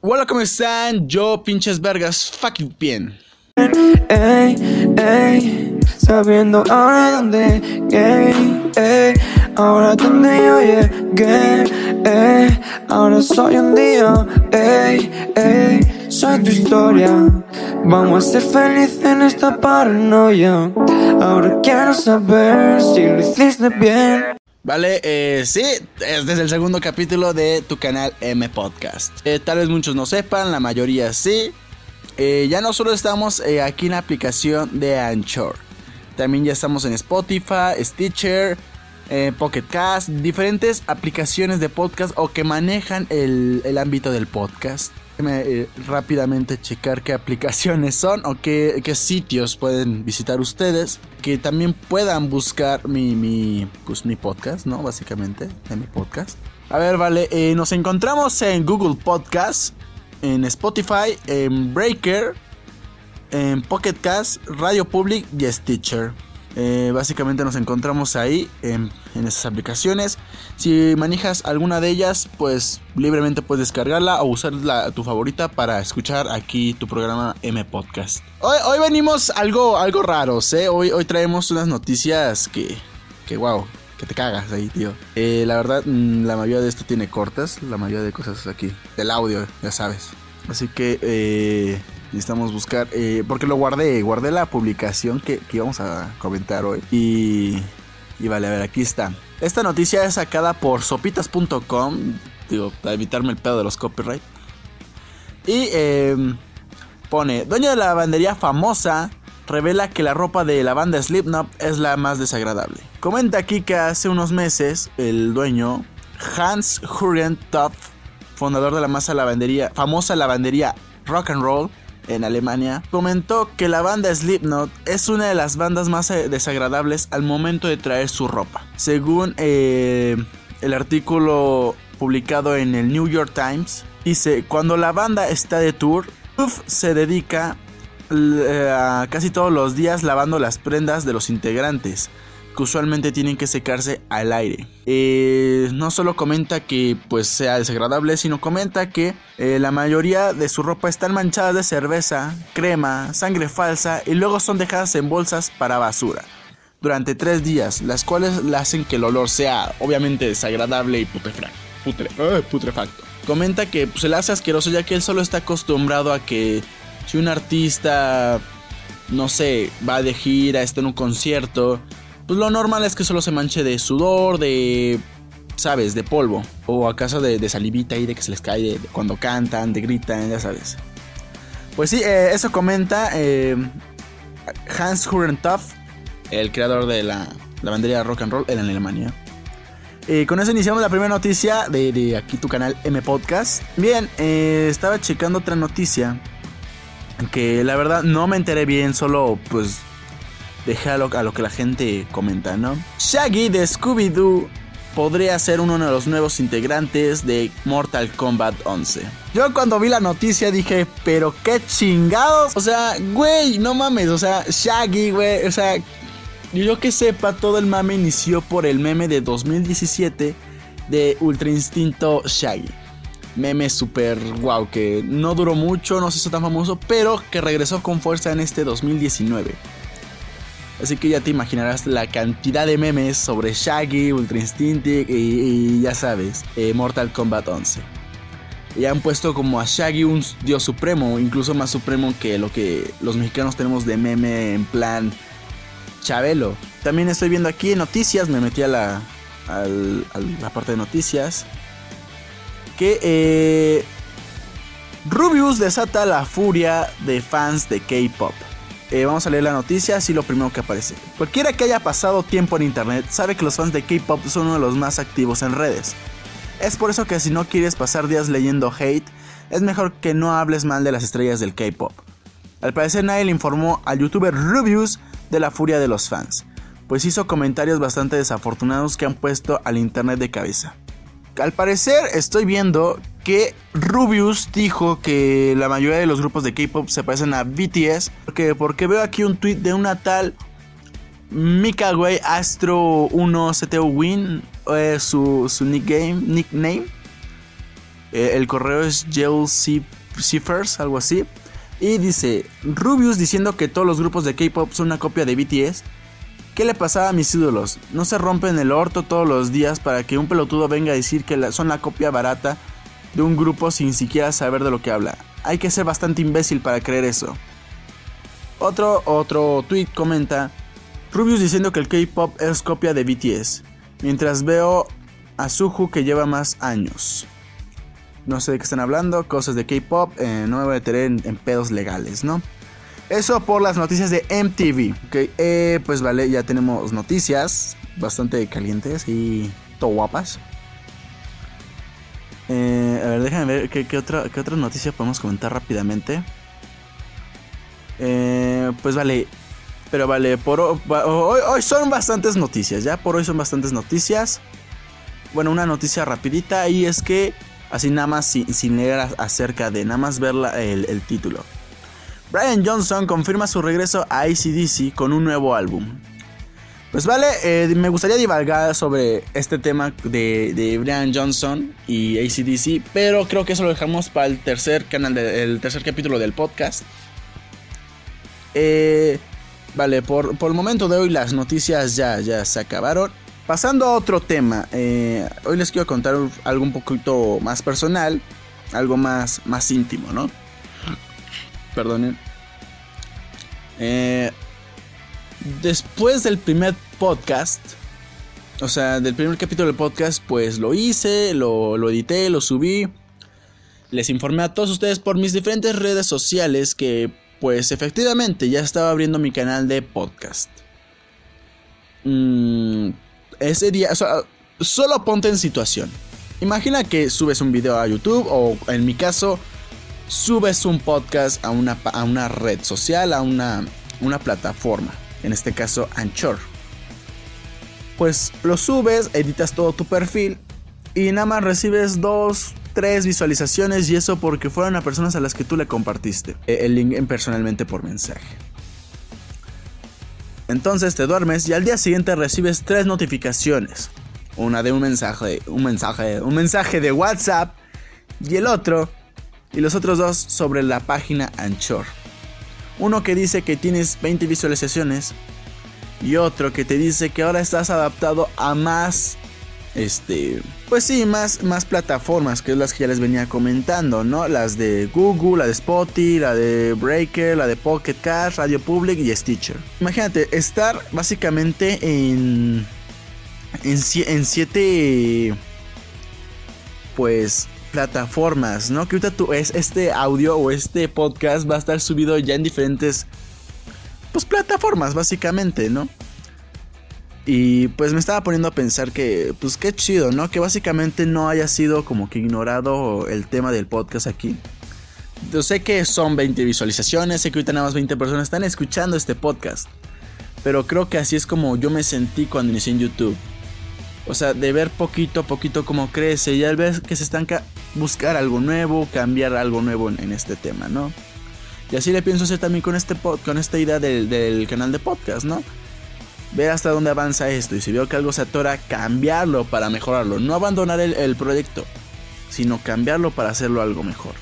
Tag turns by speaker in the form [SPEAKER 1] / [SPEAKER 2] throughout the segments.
[SPEAKER 1] Hola, ¿cómo están? Yo, pinches vergas, fucking bien.
[SPEAKER 2] Ey, ey, sabiendo ahora dónde ey, ey, ahora donde yo llegué, ey, ahora soy un día, ey, ey, soy tu historia. Vamos a ser felices en esta paranoia. Ahora quiero saber si lo hiciste bien.
[SPEAKER 1] Vale, eh, sí, es desde el segundo capítulo de tu canal M Podcast. Eh, tal vez muchos no sepan, la mayoría sí. Eh, ya no solo estamos aquí en la aplicación de Anchor, también ya estamos en Spotify, Stitcher, Pocket Cast, diferentes aplicaciones de podcast o que manejan el, el ámbito del podcast. Eh, rápidamente checar qué aplicaciones son o qué, qué sitios pueden visitar ustedes que también puedan buscar mi, mi, pues, mi podcast, ¿no? Básicamente, en mi podcast. A ver, vale, eh, nos encontramos en Google Podcast, en Spotify, en Breaker, en Pocket Cast, Radio Public y Stitcher. Eh, básicamente nos encontramos ahí en, esas aplicaciones. Si manejas alguna de ellas, pues libremente puedes descargarla o usar la, tu favorita para escuchar aquí tu programa M Podcast. Hoy, hoy venimos algo, algo raros, ¿eh? Hoy, hoy traemos unas noticias que, que wow, que te cagas ahí, tío. Eh, la verdad, mm, la mayoría de esto tiene cortas, la mayoría de cosas aquí. Del audio, ya sabes. Así que eh, necesitamos buscar, eh, porque lo guardé, guardé la publicación que, que íbamos a comentar hoy. Y, y vale, a ver, aquí está. Esta noticia es sacada por sopitas.com, digo, para evitarme el pedo de los copyright. Y eh, pone, dueño de la lavandería famosa revela que la ropa de la banda Slipknot es la más desagradable. Comenta aquí que hace unos meses el dueño Hans Jürgen Topf, fundador de la masa lavandería, famosa lavandería Rock and Roll en Alemania, comentó que la banda Slipknot es una de las bandas más eh, desagradables al momento de traer su ropa. Según eh, el artículo publicado en el New York Times, dice, cuando la banda está de tour, Puff se dedica eh, casi todos los días lavando las prendas de los integrantes que usualmente tienen que secarse al aire. Eh, no solo comenta que pues sea desagradable, sino comenta que eh, la mayoría de su ropa están manchadas de cerveza, crema, sangre falsa y luego son dejadas en bolsas para basura durante tres días, las cuales le hacen que el olor sea obviamente desagradable y putrefacto. Putre, eh, putrefacto. Comenta que pues, se le hace asqueroso ya que él solo está acostumbrado a que si un artista, no sé, va de gira, está en un concierto, pues lo normal es que solo se manche de sudor, de, sabes, de polvo. O acaso de, de salivita y de que se les cae de, cuando cantan, de gritan, ya sabes. Pues sí, eh, eso comenta eh, Hans Hurentopf, el creador de la lavandería rock and roll en Alemania. Eh, con eso iniciamos la primera noticia de, de aquí tu canal M Podcast. Bien, eh, estaba checando otra noticia que la verdad no me enteré bien, solo pues dejé a lo, a lo que la gente comenta, ¿no? Shaggy de Scooby-Doo podría ser uno de los nuevos integrantes de Mortal Kombat 11. Yo cuando vi la noticia dije, pero qué chingados. O sea, güey, no mames, o sea, Shaggy, güey, o sea, yo que sepa, todo el mame inició por el meme de 2017 de Ultra Instinto Shaggy. Meme super wow, que no duró mucho, no se hizo tan famoso, pero que regresó con fuerza en este 2019. Así que ya te imaginarás la cantidad de memes sobre Shaggy, Ultra Instinct y, ya sabes, eh, Mortal Kombat 11. Y han puesto como a Shaggy un dios supremo, incluso más supremo que lo que los mexicanos tenemos de meme en plan Chabelo. También estoy viendo aquí noticias, me metí a la, a la parte de noticias. Que eh, Rubius desata la furia de fans de K-Pop. Eh, vamos a leer la noticia, así lo primero que aparece. Cualquiera que haya pasado tiempo en internet sabe que los fans de K-Pop son uno de los más activos en redes. Es por eso que si no quieres pasar días leyendo hate, es mejor que no hables mal de las estrellas del K-Pop. Al parecer nadie le informó al youtuber Rubius de la furia de los fans, pues hizo comentarios bastante desafortunados que han puesto al internet de cabeza. Al parecer estoy viendo que Rubius dijo que la mayoría de los grupos de K-pop se parecen a BTS, porque, porque veo aquí un tweet de una tal Mikaway Astro 1 CTO Win, eh, su, su nickname, nickname. Eh, el correo es Ciphers, algo así. Y dice, Rubius diciendo que todos los grupos de K-Pop son una copia de BTS. ¿Qué le pasaba a mis ídolos? No se rompen el orto todos los días para que un pelotudo venga a decir que son la copia barata de un grupo sin siquiera saber de lo que habla. Hay que ser bastante imbécil para creer eso. Otro, otro tweet comenta, Rubius diciendo que el K-Pop es copia de BTS, mientras veo a Suhu que lleva más años. No sé de qué están hablando, cosas de K-Pop, eh, no me voy a meter en, pedos legales, ¿no? Eso por las noticias de MTV. Ok, eh, pues vale, ya tenemos noticias bastante calientes y todo guapas. Eh, a ver, déjame ver qué, otra, qué otra noticia podemos comentar rápidamente. Eh, pues vale, pero vale, por hoy, hoy, son bastantes noticias, ya por hoy son bastantes noticias. Bueno, una noticia rapidita y es que Así nada más sin, leer acerca de, nada más ver el, título. Brian Johnson confirma su regreso a ACDC con un nuevo álbum. Pues vale, eh, me gustaría divagar sobre este tema de, Brian Johnson y ACDC, pero creo que eso lo dejamos para el tercer canal, el tercer capítulo del podcast. Eh, vale, por, por, el momento de hoy las noticias ya, ya se acabaron. Pasando a otro tema, eh, hoy les quiero contar algo un poquito más personal, algo más, más íntimo, ¿no? Perdonen. Eh, después del primer podcast, o sea, del primer capítulo del podcast, pues lo hice, lo, lo edité, lo subí. Les informé a todos ustedes por mis diferentes redes sociales que, pues efectivamente, ya estaba abriendo mi canal de podcast. Mmm ese día, solo ponte en situación. Imagina que subes un video a YouTube o en mi caso, subes un podcast a una, a una red social, a una, una plataforma, en este caso Anchor. Pues lo subes, editas todo tu perfil y nada más recibes dos, tres visualizaciones y eso porque fueron a personas a las que tú le compartiste eh, el link personalmente por mensaje. Entonces te duermes y al día siguiente recibes tres notificaciones. Una de un mensaje, un mensaje, un mensaje de WhatsApp y el otro y los otros dos sobre la página Anchor. Uno que dice que tienes 20 visualizaciones y otro que te dice que ahora estás adaptado a más este, pues sí, más, más plataformas, que es las que ya les venía comentando, ¿no? Las de Google, la de Spotify, la de Breaker, la de Pocket Cast, Radio Public y Stitcher. Imagínate, estar básicamente en, en, siete, pues, plataformas, ¿no? Que ahorita tú, es, este audio o este podcast va a estar subido ya en diferentes, pues, plataformas, básicamente, ¿no? Y pues me estaba poniendo a pensar que, pues qué chido, ¿no? Que básicamente no haya sido como que ignorado el tema del podcast aquí. Yo sé que son 20 visualizaciones, sé que ahorita nada más 20 personas están escuchando este podcast. Pero creo que así es como yo me sentí cuando inicié en YouTube. O sea, de ver poquito a poquito cómo crece y al ver que se están buscar algo nuevo, cambiar algo nuevo en, este tema, ¿no? Y así le pienso hacer también con, este con esta idea del, del canal de podcast, ¿no? ver hasta dónde avanza esto y si veo que algo se atora, cambiarlo para mejorarlo. No abandonar el, proyecto, sino cambiarlo para hacerlo algo mejor.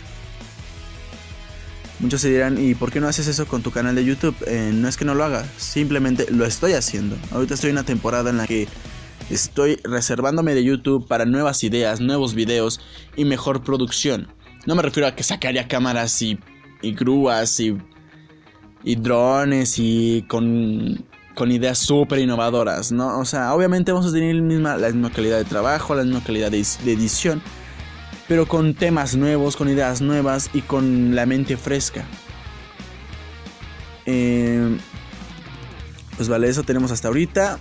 [SPEAKER 1] Muchos se dirán, ¿y por qué no haces eso con tu canal de YouTube? Eh, no es que no lo haga, simplemente lo estoy haciendo. Ahorita estoy en una temporada en la que estoy reservándome de YouTube para nuevas ideas, nuevos videos y mejor producción. No me refiero a que sacaría cámaras y, y grúas y, drones y con con ideas súper innovadoras, ¿no? O sea, obviamente vamos a tener la misma, la misma calidad de trabajo, la misma calidad de, edición, pero con temas nuevos, con ideas nuevas y con la mente fresca. Eh, pues vale, eso tenemos hasta ahorita.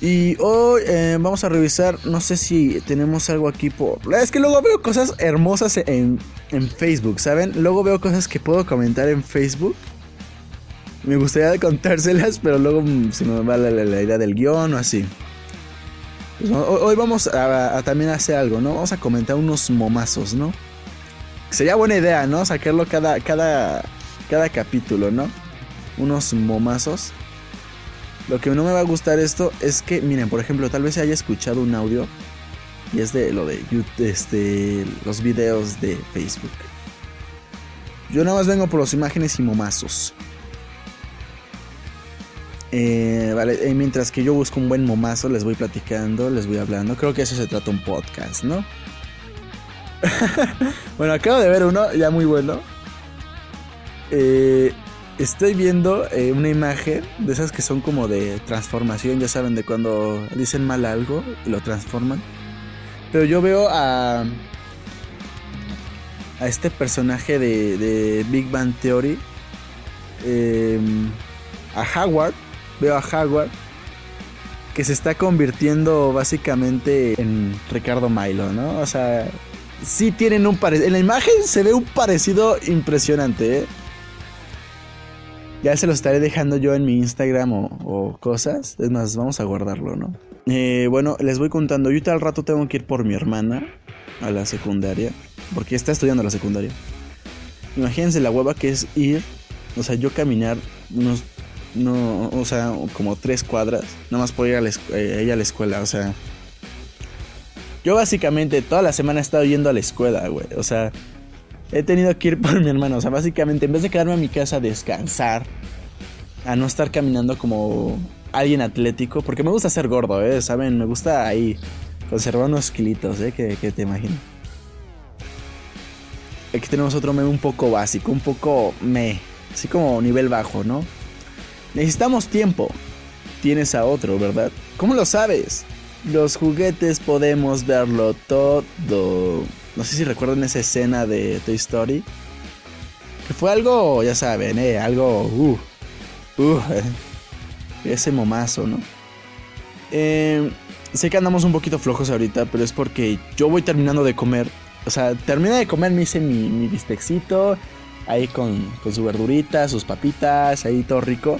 [SPEAKER 1] Y hoy eh, vamos a revisar, no sé si tenemos algo aquí por... Es que luego veo cosas hermosas en, en Facebook, ¿saben? Luego veo cosas que puedo comentar en Facebook me gustaría contárselas, pero luego mm, se me va la, idea del guion o así. Pues, hoy vamos a, también hacer algo, ¿no? Vamos a comentar unos momazos, ¿no? Sería buena idea, ¿no? Sacarlo cada, cada, cada capítulo, ¿no? Unos momazos. Lo que no me va a gustar esto es que, miren, por ejemplo, tal vez haya escuchado un audio Y es de lo de YouTube, este, los videos de Facebook. Yo nada más vengo por las imágenes y momazos. Eh, vale, eh, mientras que yo busco un buen momazo, les voy platicando, les voy hablando. Creo que eso se trata un podcast, ¿no? bueno, acabo de ver uno ya muy bueno. Eh, estoy viendo eh, una imagen de esas que son como de transformación, ya saben, de cuando dicen mal algo y lo transforman. Pero yo veo a. a este personaje de, Big Bang Theory. Em, a Howard. Veo a Howard. Que se está convirtiendo básicamente en Ricardo Milo, ¿no? O sea, sí tienen un parecido. En la imagen se ve un parecido impresionante, ¿eh? Ya se lo estaré dejando yo en mi Instagram o, cosas. Es más, vamos a guardarlo, ¿no? Eh, bueno, les voy contando. Yo al rato tengo que ir por mi hermana a la secundaria. Porque está estudiando la secundaria. Imagínense la hueva que es ir. O sea, yo caminar unos. No, o sea, como tres cuadras. Nada más por ir a, eh, ella a la escuela. O sea. Yo básicamente toda la semana he estado yendo a la escuela, güey. O sea, he tenido que ir por mi hermano. O sea, básicamente, en vez de quedarme a mi casa a descansar, a no estar caminando como alguien atlético, porque me gusta ser gordo, ¿eh? ¿Saben? Me gusta ahí conservar unos kilitos, ¿eh? Que, te imagino. Aquí tenemos otro meme un poco básico, un poco me, así como nivel bajo, ¿no? Necesitamos tiempo. Tienes a otro, ¿verdad? ¿Cómo lo sabes? Los juguetes podemos verlo todo. No sé si recuerdan esa escena de Toy Story. Que fue algo, ya saben, ¿eh? Algo... Uh, uh, ese momazo, ¿no? Eh, sé que andamos un poquito flojos ahorita, pero es porque yo voy terminando de comer. O sea, terminé de comer, me hice mi, mi bistecito. Ahí con, con su verdurita, sus papitas, ahí todo rico.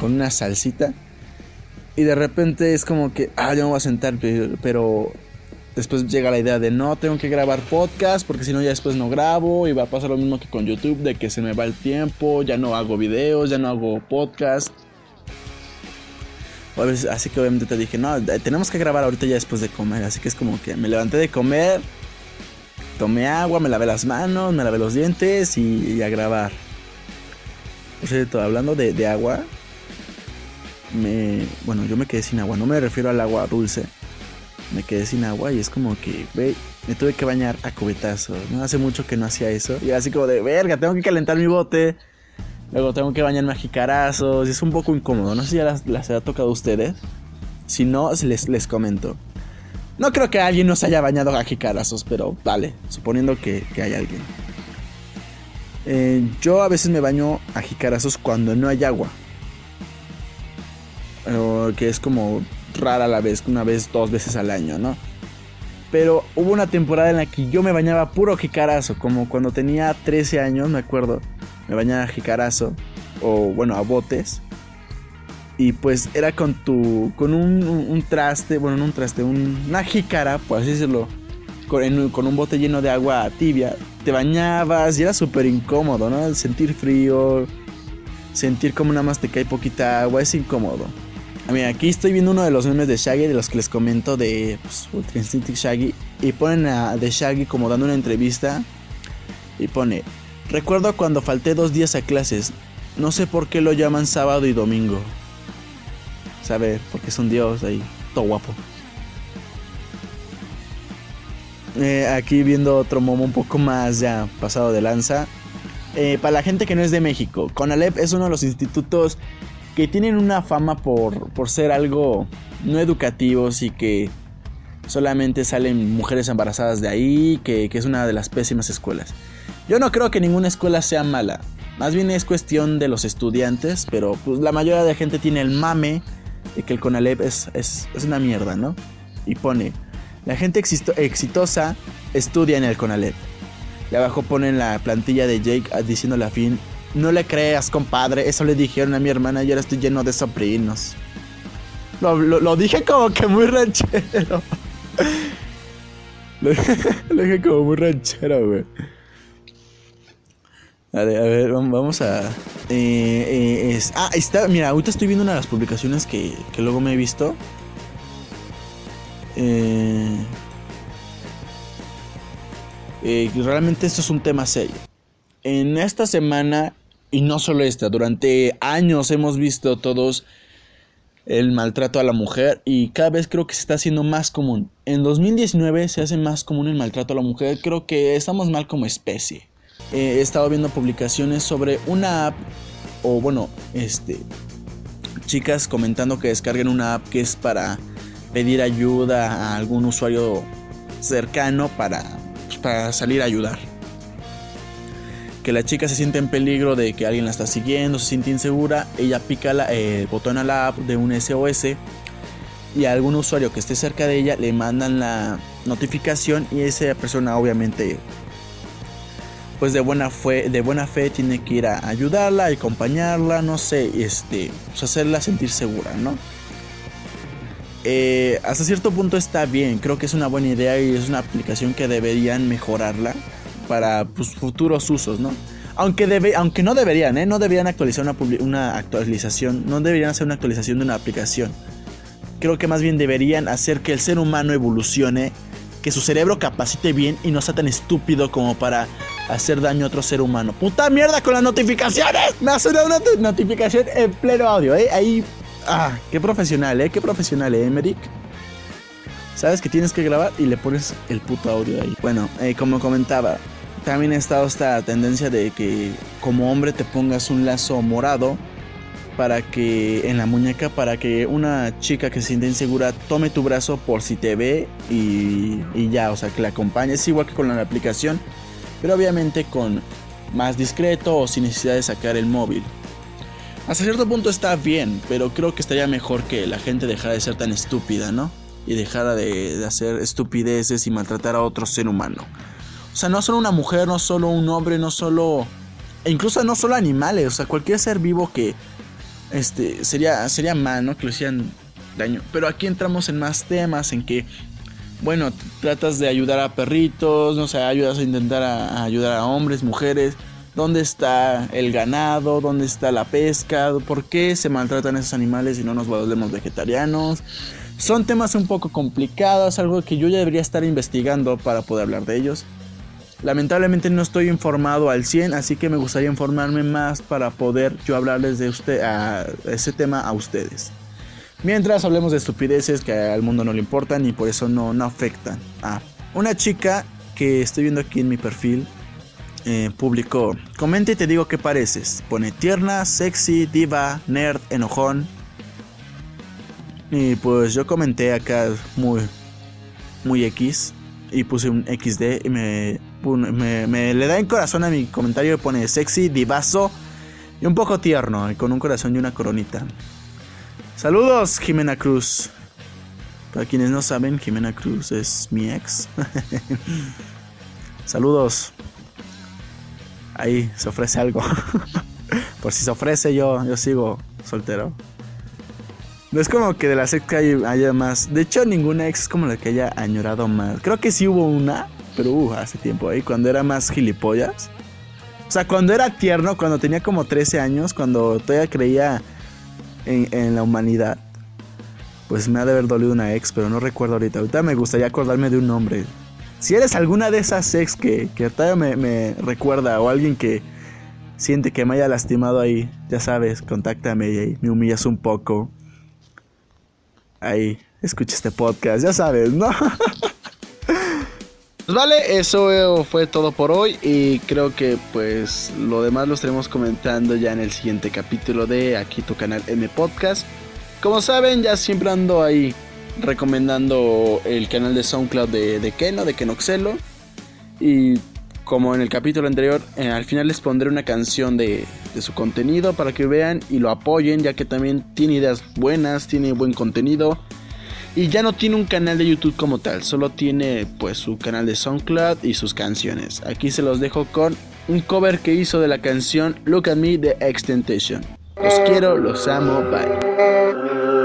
[SPEAKER 1] Con una salsita. Y de repente es como que, ah, ya me voy a sentar, pero Después llega la idea de no, tengo que grabar podcast porque si no ya después no grabo y va a pasar lo mismo que con YouTube, de que se me va el tiempo, ya no hago videos, ya no hago podcast. Así que obviamente te dije, no, tenemos que grabar ahorita ya después de comer. Así que es como que me levanté de comer, tomé agua, me lavé las manos, me lavé los dientes y, a grabar. Por cierto, hablando de, de agua, me, bueno, yo me quedé sin agua. No me refiero al agua dulce me quedé sin agua y es como que, ve, me tuve que bañar a cubetazos. No hace mucho que no hacía eso. Y así como de, verga, tengo que calentar mi bote. Luego tengo que bañarme a jicarazos. Y es un poco incómodo. No sé si ya las, ha tocado a ustedes. Si no, les, les comento. No creo que alguien nos haya bañado a jicarazos, pero vale, suponiendo que, hay alguien. Eh, yo a veces me baño a jicarazos cuando no hay agua. que es como rara la vez, una vez, dos veces al año, ¿no? Pero hubo una temporada en la que yo me bañaba puro jicarazo, como cuando tenía 13 años, me acuerdo. Me bañaba jicarazo, o bueno, a botes. Y pues era con tu, con un, traste, bueno, no un traste, una jícara, por así decirlo, con, con un bote lleno de agua tibia. Te bañabas y era súper incómodo, ¿no? Sentir frío, sentir como nada más te cae poquita agua, es incómodo. Mira, aquí estoy viendo uno de los memes de Shaggy, de los que les comento de pues, Ultra Instinct Shaggy. Y ponen a de Shaggy como dando una entrevista. Y pone, recuerdo cuando falté dos días a clases. No sé por qué lo llaman sábado y domingo. Sabe, porque es un dios ahí, todo guapo. Eh, aquí viendo otro momo un poco más ya pasado de lanza. Eh, para la gente que no es de México, Conalep es uno de los institutos que tienen una fama por, por ser algo no educativos y que solamente salen mujeres embarazadas de ahí, que, es una de las pésimas escuelas. Yo no creo que ninguna escuela sea mala, más bien es cuestión de los estudiantes, pero pues la mayoría de la gente tiene el mame de que el Conalep es, es, una mierda, ¿no? Y pone, la gente exitosa estudia en el Conalep. Y abajo ponen la plantilla de Jake diciéndole a Finn, no le creas, compadre. Eso le dijeron a mi hermana y ahora estoy lleno de sobrinos. Lo, dije como que muy ranchero. lo, dije como muy ranchero, güey. A ver, a ver, vamos a... Eh, eh, ah, está, mira, ahorita estoy viendo una de las publicaciones que, que luego me he visto. Eh, eh, realmente esto es un tema serio. En esta semana, y no solo esta, durante años hemos visto todos el maltrato a la mujer y cada vez creo que se está haciendo más común. En 2019 se hace más común el maltrato a la mujer, creo que estamos mal como especie. He estado viendo publicaciones sobre una app, o bueno, este, chicas comentando que descarguen una app que es para pedir ayuda a algún usuario cercano para, pues, para salir a ayudar. Que la chica se siente en peligro de que alguien la está siguiendo, se siente insegura, ella pica el botón a la app de un SOS y a algún usuario que esté cerca de ella le mandan la notificación y esa persona obviamente pues de buena fe, de buena fe tiene que ir a ayudarla, acompañarla, no sé, este, pues hacerla sentir segura, ¿no? Eh, hasta cierto punto está bien, creo que es una buena idea y es una aplicación que deberían mejorarla para pues, futuros usos, ¿no? Aunque, debe, aunque no deberían, ¿eh? No deberían actualizar una, una actualización, no deberían hacer una actualización de una aplicación. Creo que más bien deberían hacer que el ser humano evolucione, que su cerebro capacite bien y no sea tan estúpido como para hacer daño a otro ser humano. ¡Puta mierda con las notificaciones! Me ha sonado una notificación en pleno audio, ¿eh? Ahí. Ah, qué profesional, ¿eh? Qué profesional, ¿eh, Emerick? Sabes que tienes que grabar y le pones el puto audio ahí. Bueno, eh, como comentaba, también ha estado esta tendencia de que como hombre te pongas un lazo morado para que en la muñeca para que una chica que se siente insegura tome tu brazo por si te ve y, y ya, o sea, que la acompañe. Es igual que con la aplicación pero obviamente con más discreto o sin necesidad de sacar el móvil. Hasta cierto punto está bien, pero creo que estaría mejor que la gente dejara de ser tan estúpida, ¿no? Y dejara de, hacer estupideces y maltratar a otro ser humano. O sea, no solo una mujer, no solo un hombre, no solo... E incluso no solo animales, o sea, cualquier ser vivo que... Este, sería, sería mal, ¿no? Que le hicieran daño. Pero aquí entramos en más temas, en que bueno, tratas de ayudar a perritos, no sé, ayudas a intentar a, ayudar a hombres, mujeres. ¿Dónde está el ganado? ¿Dónde está la pesca? ¿Por qué se maltratan esos animales y no nos volvemos vegetarianos? Son temas un poco complicados, algo que yo ya debería estar investigando para poder hablar de ellos. Lamentablemente no estoy informado al 100, así que me gustaría informarme más para poder yo hablarles de usted, a ese tema a ustedes. Mientras hablemos de estupideces que al mundo no le importan y por eso no, no afectan. Ah, una chica que estoy viendo aquí en mi perfil eh, publicó, comenta y te digo qué pareces. Pone tierna, sexy, diva, nerd, enojón. Y pues yo comenté acá muy, muy X y puse un XD y me, me, le da en corazón a mi comentario y pone sexy, divazo y un poco tierno, y con un corazón y una coronita. Saludos, Jimena Cruz. Para quienes no saben, Jimena Cruz es mi ex. Saludos. Ahí se ofrece algo. Por si se ofrece, yo, yo sigo soltero. No es como que de las ex hay, haya más. De hecho, ninguna ex es como la que haya añorado más. Creo que sí hubo una, pero uh, hace tiempo ahí, cuando era más gilipollas. O sea, cuando era tierno, cuando tenía como 13 años, cuando todavía creía en, la humanidad. Pues me ha de haber dolido una ex, pero no recuerdo ahorita. Ahorita me gustaría acordarme de un nombre. Si eres alguna de esas ex que, que todavía me, recuerda o alguien que siente que me haya lastimado ahí, ya sabes, contáctame y me humillas un poco. Ahí, escucha este podcast, ya sabes, ¿no? Pues vale, eso fue todo por hoy y creo que pues lo demás lo estaremos comentando ya en el siguiente capítulo de aquí tu canal M Podcast. Como saben, ya siempre ando ahí recomendando el canal de SoundCloud de, de Keno, de Kenoxelo. Y como en el capítulo anterior, eh, al final les pondré una canción de, de, su contenido para que vean y lo apoyen, ya que también tiene ideas buenas, tiene buen contenido. Y ya no tiene un canal de YouTube como tal, solo tiene pues su canal de SoundCloud y sus canciones. Aquí se los dejo con un cover que hizo de la canción Look at Me de Extentation. Los quiero, los amo, bye.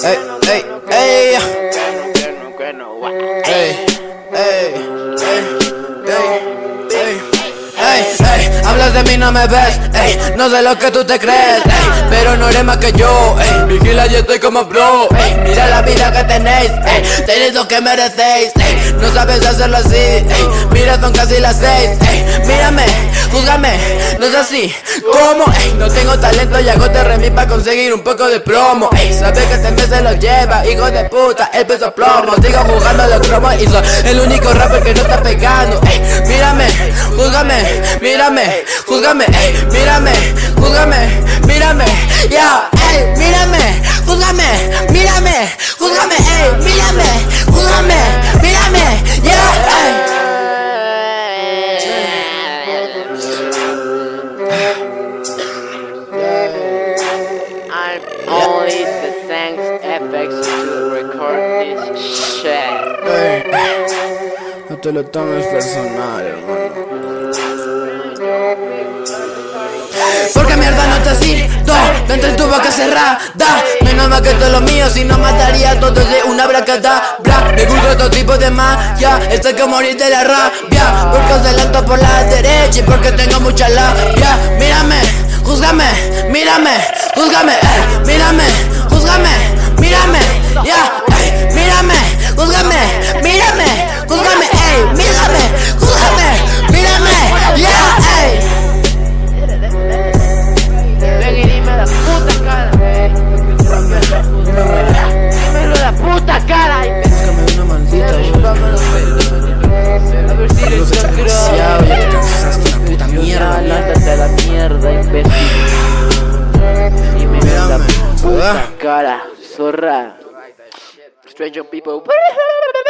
[SPEAKER 1] Ey, ey, ey. Ey, ey, ey, ey.
[SPEAKER 2] Hablas de mí, no me ves, ey. No sé lo que tú te crees, ey. Pero no eres más que yo, ey. Vigila, yo estoy como bro, ey. Mira la vida que tenéis, ey. Tenéis lo que merecéis, ey. No sabes hacerlo así, ey. Mira, son casi las seis, ey. Mírame, júzgame, no es así, ¿cómo? Ey, no tengo talento y hago terremí para conseguir un poco de promo, ey, sabes que este mes se lo lleva, hijo de puta, el peso plomo, sigo jugando los cromos y soy el único rapper que no está pegando, ey, mírame, júzgame, mírame, júzgame, ey, mírame, júzgame, mírame, ya, te lo tomes personal, hermano. Porque mierda no te cito Dentro tu boca cerrada. Menos mal que todo lo mío Si no mataría a todos de una bracadabra Me gusta todo tipo de magia Estoy que morir de la rabia. Porque os adelanto por la derecha Y porque tengo mucha labia. Mírame, júzgame, mírame Júzgame, eh, mírame, júzgame, mírame. Ya, mírame, júzgame, mírame Júzgame, ey, mírame, júzgame, mírame Ya, ey
[SPEAKER 3] Ven y dime la puta cara. Dímelo la puta cara.
[SPEAKER 2] Búscame una maldita
[SPEAKER 3] A ver si eres
[SPEAKER 2] desgraciado, ya te cansaste la puta mierda,
[SPEAKER 3] Lánzate a la mierda, imbécil. Dímelo la puta cara, zorra. Stranger people.